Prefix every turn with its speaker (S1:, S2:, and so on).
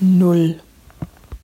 S1: null.